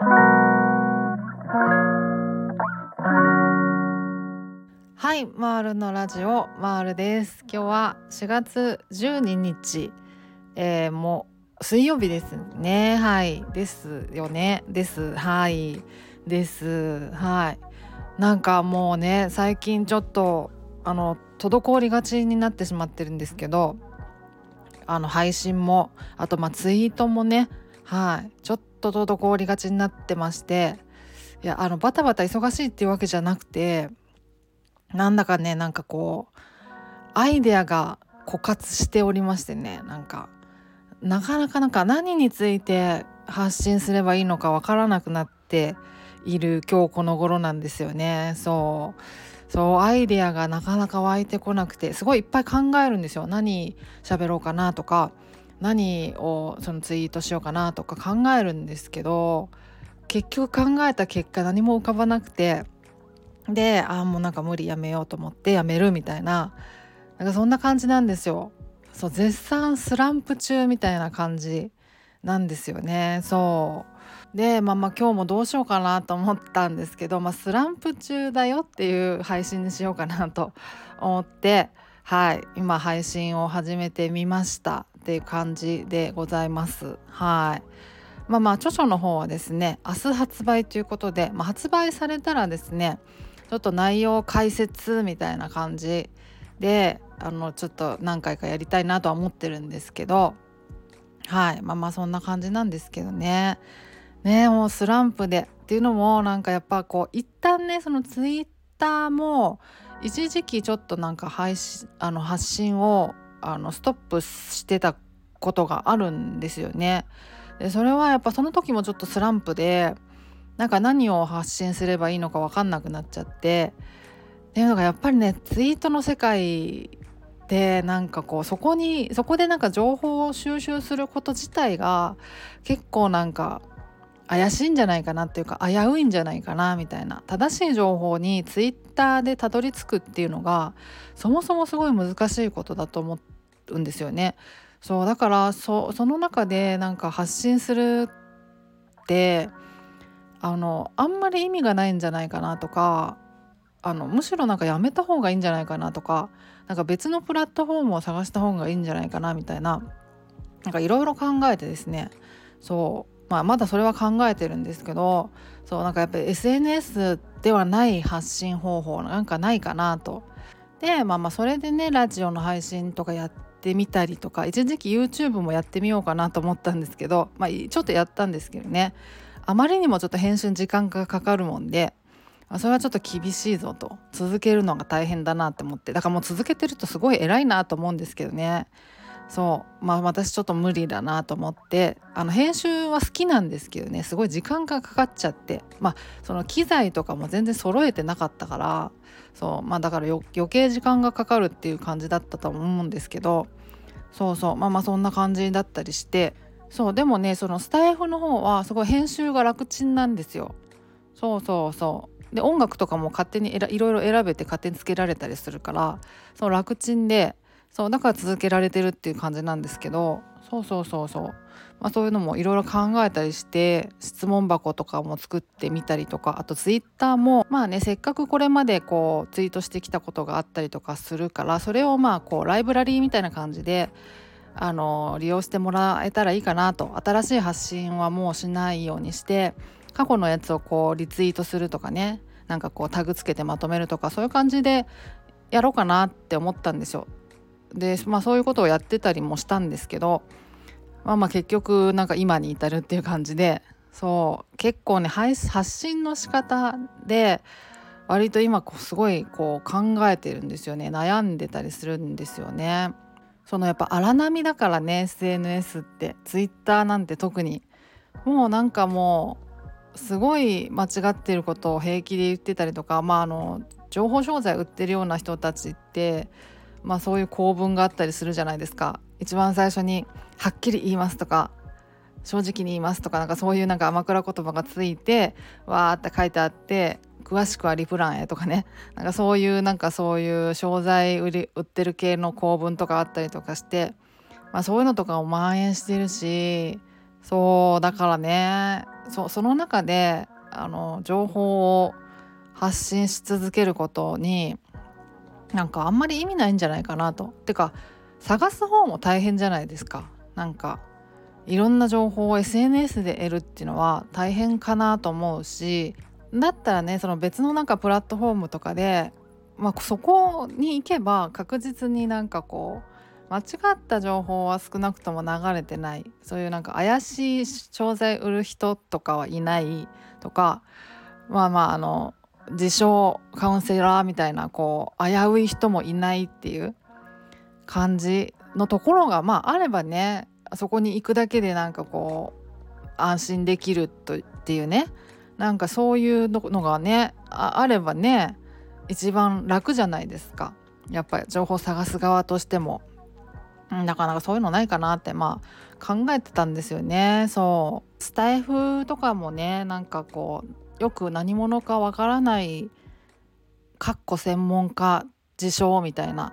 はいマールのラジオマールです。今日は4月12日、えー、もう水曜日ですね。はいですよね。です。はいです。はい。なんかもうね最近ちょっとあの滞りがちになってしまってるんですけどあの配信もあとまあツイートもね。はいちょっと滞りがちになってましていやあのバタバタ忙しいっていうわけじゃなくてなんだかねなんかこうアイデアが枯渇しておりましてねなんかなかなかなんか何について発信すればいいのかわからなくなっている今日この頃なんですよね。そう。そうアイデアがなかなか湧いてこなくてすごいいっぱい考えるんですよ。何喋ろうかなとか。何をそのツイートしようかなとか考えるんですけど結局考えた結果何も浮かばなくてでああもうなんか無理やめようと思ってやめるみたいななんかそんな感じなんですよ。そう絶賛スランプ中みたいな感じなんですよね。そうでまあまあ今日もどうしようかなと思ったんですけど、まあ、スランプ中だよっていう配信にしようかなと思ってはい今配信を始めてみましたっていう感じでございます。はい。まあまあ著書の方はですね明日発売ということで、まあ、発売されたらですねちょっと内容解説みたいな感じであのちょっと何回かやりたいなとは思ってるんですけどはい。まあまあそんな感じなんですけどね。ねもうスランプでっていうのもなんかやっぱこう一旦ねそのツイッターも一時期ちょっとなんか配信あの発信をあのストップしてたことがあるんですよね。でそれはやっぱその時もちょっとスランプでなんか何を発信すればいいのか分かんなくなっちゃってっていうのがやっぱりねツイートの世界でなんかこうそこにそこでなんか情報を収集すること自体が結構なんか怪しいんじゃないかなっていうか危ういんじゃないかなみたいな正しい情報にツイッターでたどり着くっていうのがそもそもすごい難しいことだと思っうんですよね。そうだからその中でなんか発信するってあのあんまり意味がないんじゃないかなとかあのむしろなんかやめた方がいいんじゃないかなとかなんか別のプラットフォームを探した方がいいんじゃないかなみたいななんかいろいろ考えてですねそうまあまだそれは考えてるんですけどそうなんかやっぱり SNS ではない発信方法なんかないかなと。でまあまあそれでねラジオの配信とかやってみたりとか一時期 YouTube もやってみようかなと思ったんですけどまあちょっとやったんですけどね。あまりにもちょっと編集に時間がかかるもんでそれはちょっと厳しいぞと。続けるのが大変だなって思って。だからもう続けてるとすごい偉いなと思うんですけどね。そう。まあ私ちょっと無理だなと思ってあの編集は好きなんですけどねすごい時間がかかっちゃって。まあその機材とかも全然揃えてなかったからそう。まあだから余計時間がかかるっていう感じだったと思うんですけどそうそう。まあまあそんな感じだったりして。そう。でもねそのスタイフの方はすごい編集が楽ちんなんですよ。そうそうそう。で音楽とかも勝手にいろいろ選べて勝手につけられたりするからそう楽ちんで。そうだから続けられてるっていう感じなんですけどそうそうそうそう、まあ、そういうのもいろいろ考えたりして質問箱とかも作ってみたりとかあとツイッターもまあねせっかくこれまでこうツイートしてきたことがあったりとかするからそれをまあこうライブラリーみたいな感じであの利用してもらえたらいいかなと新しい発信はもうしないようにして過去のやつをこうリツイートするとかねなんかこうタグつけてまとめるとかそういう感じでやろうかなって思ったんですよ。でまあそういうことをやってたりもしたんですけどまあまあ結局なんか今に至るっていう感じでそう結構ね発信の仕方で割と今こうすごいこう考えてるんですよね悩んでたりするんですよね。そのやっぱ荒波だからね SNS ってツイッターなんて特にもうなんかもうすごい間違ってることを平気で言ってたりとかまああの情報商材売ってるような人たちってまあそういう構文があったりするじゃないですか。一番最初に「はっきり言います」とか「正直に言います」とかなんかそういうなんか甘くら言葉がついてわーって書いてあって詳しくはリプランへとかね。なんかそういうなんかそういう商材売り売ってる系の構文とかあったりとかして、まあ、そういうのとかも蔓延してるしそうだからね。そその中であの情報を発信し続けることになんかあんまり意味ないんじゃないかなと。てか探す方も大変じゃないですか。なんかいろんな情報を SNS で得るっていうのは大変かなと思うしだったらねその別のなんかプラットフォームとかで、まあ、そこに行けば確実になんかこう間違った情報は少なくとも流れてないそういうなんか怪しい商材売る人とかはいないとかまあまああの自称カウンセラーみたいなこう危うい人もいないっていう感じのところがまああればねそこに行くだけでなんかこう安心できるとっていうね。なんかそういうのがねあればね一番楽じゃないですか。やっぱり情報探す側としても、なかなかそういうのないかなってまあ考えてたんですよね。そう。スタイフとかもねなんかこうよく何者かわからないかっこ専門家自称みたいな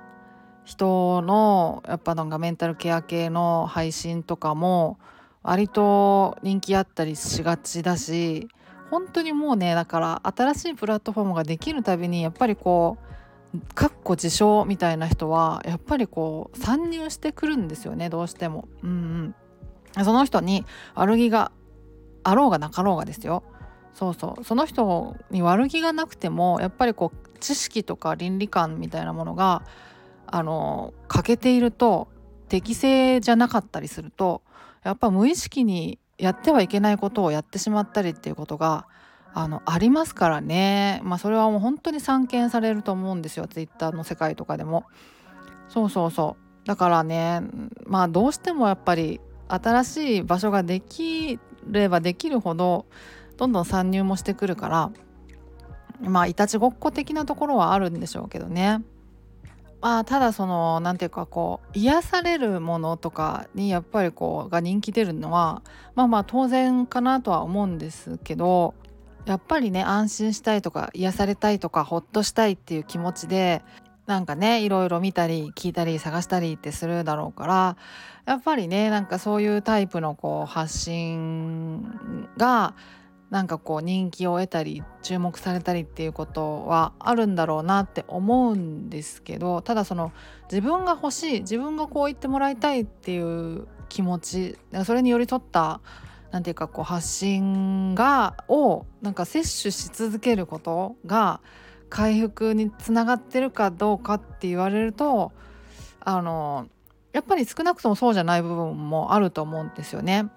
人のやっぱなんかメンタルケア系の配信とかも割と人気あったりしがちだし本当にもうねだから新しいプラットフォームができるたびにやっぱりこうかっこ自称みたいな人はやっぱりこう参入してくるんですよねどうしても。うんうん、その人に悪気があろうがなかろうがですよ。そうそう。その人に悪気がなくてもやっぱりこう知識とか倫理観みたいなものがあの欠けていると適正じゃなかったりするとやっぱ無意識にやってはいけないことをやってしまったりっていうことがあのありますからね。まあそれはもう本当に散見されると思うんですよ。ツイッターの世界とかでも。そうそうそう。だからねまあどうしてもやっぱり新しい場所ができればできるほどどんどん参入もしてくるからまあいたちごっこ的なところはあるんでしょうけどね。まあただその何ていうかこう癒されるものとかにやっぱりこうが人気出るのはまあまあ当然かなとは思うんですけどやっぱりね安心したいとか癒されたいとかほっとしたいっていう気持ちでなんかねいろいろ見たり聞いたり探したりってするだろうからやっぱりねなんかそういうタイプのこう発信がなんかこう人気を得たり注目されたりっていうことはあるんだろうなって思うんですけどただその自分が欲しい自分がこう言ってもらいたいっていう気持ちそれに寄り添った何て言うかこう発信がをなんか摂取し続けることが回復につながってるかどうかって言われるとあのやっぱり少なくともそうじゃない部分もあると思うんですよね。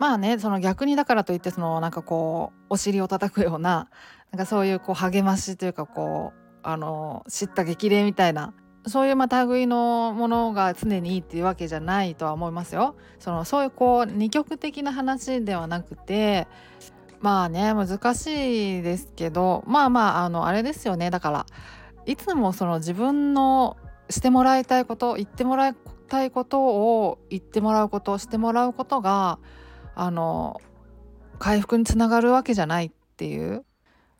まあねその逆にだからといってそのなんかこうお尻を叩くようななんかそういうこう励ましというかこうあの知った激励みたいなそういうまあ類のものが常にいいっていうわけじゃないとは思いますよ。そのそういうこう二極的な話ではなくてまあね難しいですけどまあまああのあれですよねだからいつもその自分のしてもらいたいこと言ってもらいたいことを言ってもらうことしてもらうことがあの回復につながるわけじゃないっていう。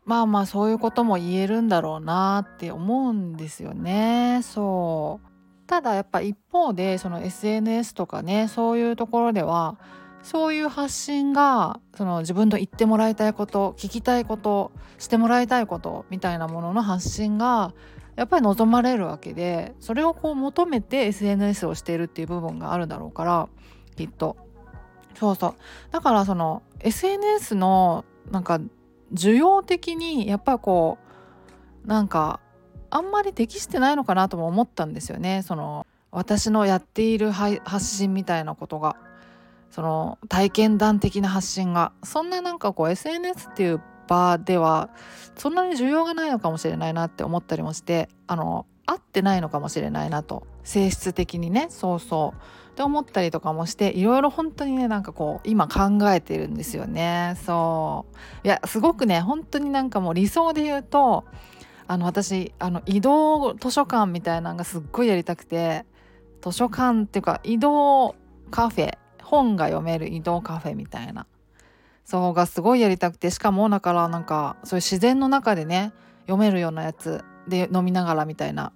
まあまあそういうことも言えるんだろうなって思うんですよね。そう。ただやっぱ一方でその SNS とかねそういうところではそういう発信がその自分の言ってもらいたいこと聞きたいことしてもらいたいことみたいなものの発信がやっぱり望まれるわけでそれをこう求めて SNS をしているっていう部分があるだろうからきっと。そうそう。だからその SNS のなんか需要的にやっぱりこうなんかあんまり適してないのかなとも思ったんですよね。その私のやっている発信みたいなことが。その体験談的な発信が。そんななんかこう SNS っていう場ではそんなに需要がないのかもしれないなって思ったりもしてあの合ってないのかもしれないなと。性質的にね。そうそう。って思ったりとかもしていろいろ本当にねなんかこう今考えてるんですよね。そう。いやすごくね本当になんかもう理想で言うとあの私あの移動図書館みたいなのがすっごいやりたくて図書館っていうか移動カフェ本が読める移動カフェみたいな。そうがすごいやりたくてしかもだからなんかそういう自然の中でね読めるようなやつで飲みながらみたいな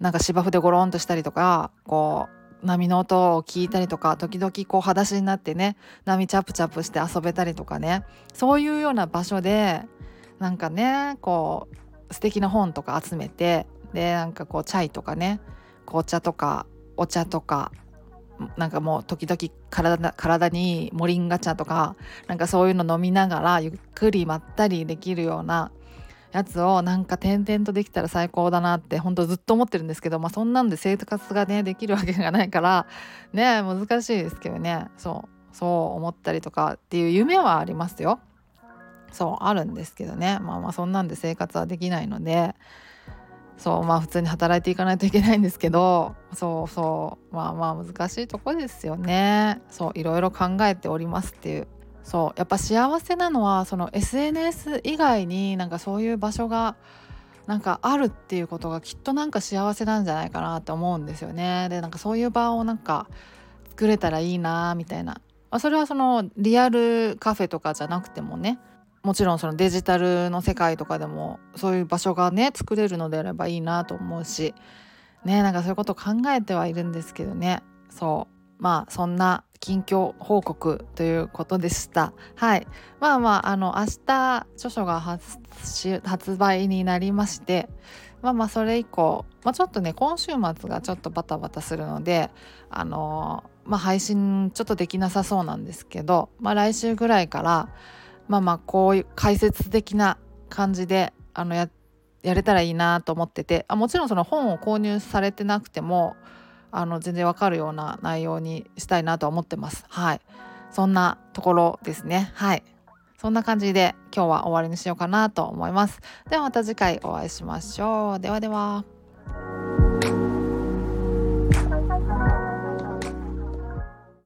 なんか芝生でゴロンとしたりとかこう波の音を聞いたりとか時々こう裸足になってね波チャプチャプして遊べたりとかね。そういうような場所でなんかねこう素敵な本とか集めてでなんかこうチャイとかね紅茶とかお茶とかなんかもう時々体体にモリンガ茶とかなんかそういうの飲みながらゆっくりまったりできるようなやつをなんか点々とできたら最高だなってほんとずっと思ってるんですけど、まあ、そんなんで生活がねできるわけがないからね難しいですけどね。そうそう思ったりとかっていう夢はありますよ。そうあるんですけどね。まあまあそんなんで生活はできないので。そうまあ普通に働いていかないといけないんですけど。そうそう。まあまあ難しいとこですよね。そういろいろ考えておりますっていう。そうやっぱ幸せなのはその SNS 以外になんかそういう場所がなんかあるっていうことがきっとなんか幸せなんじゃないかなって思うんですよね。でなんかそういう場をなんか作れたらいいなみたいな、まあ、それはそのリアルカフェとかじゃなくてもねもちろんそのデジタルの世界とかでもそういう場所がね作れるのであればいいなと思うしねなんかそういうことを考えてはいるんですけどね。そう。まあそんな近況報告ということでした。はい。まあまあ、あの、明日、著書が発売になりまして、まあまあ、それ以降、まあちょっとね、今週末がちょっとバタバタするので、あのまあ配信ちょっとできなさそうなんですけど、まあ来週ぐらいから、まあまあ、こういう解説的な感じで、あの、や、やれたらいいなと思っててあもちろんその本を購入されてなくてもあの全然わかるような内容にしたいなと思ってます。はい。そんなところですね。はい。そんな感じで今日は終わりにしようかなと思います。ではまた次回お会いしましょう。ではでは。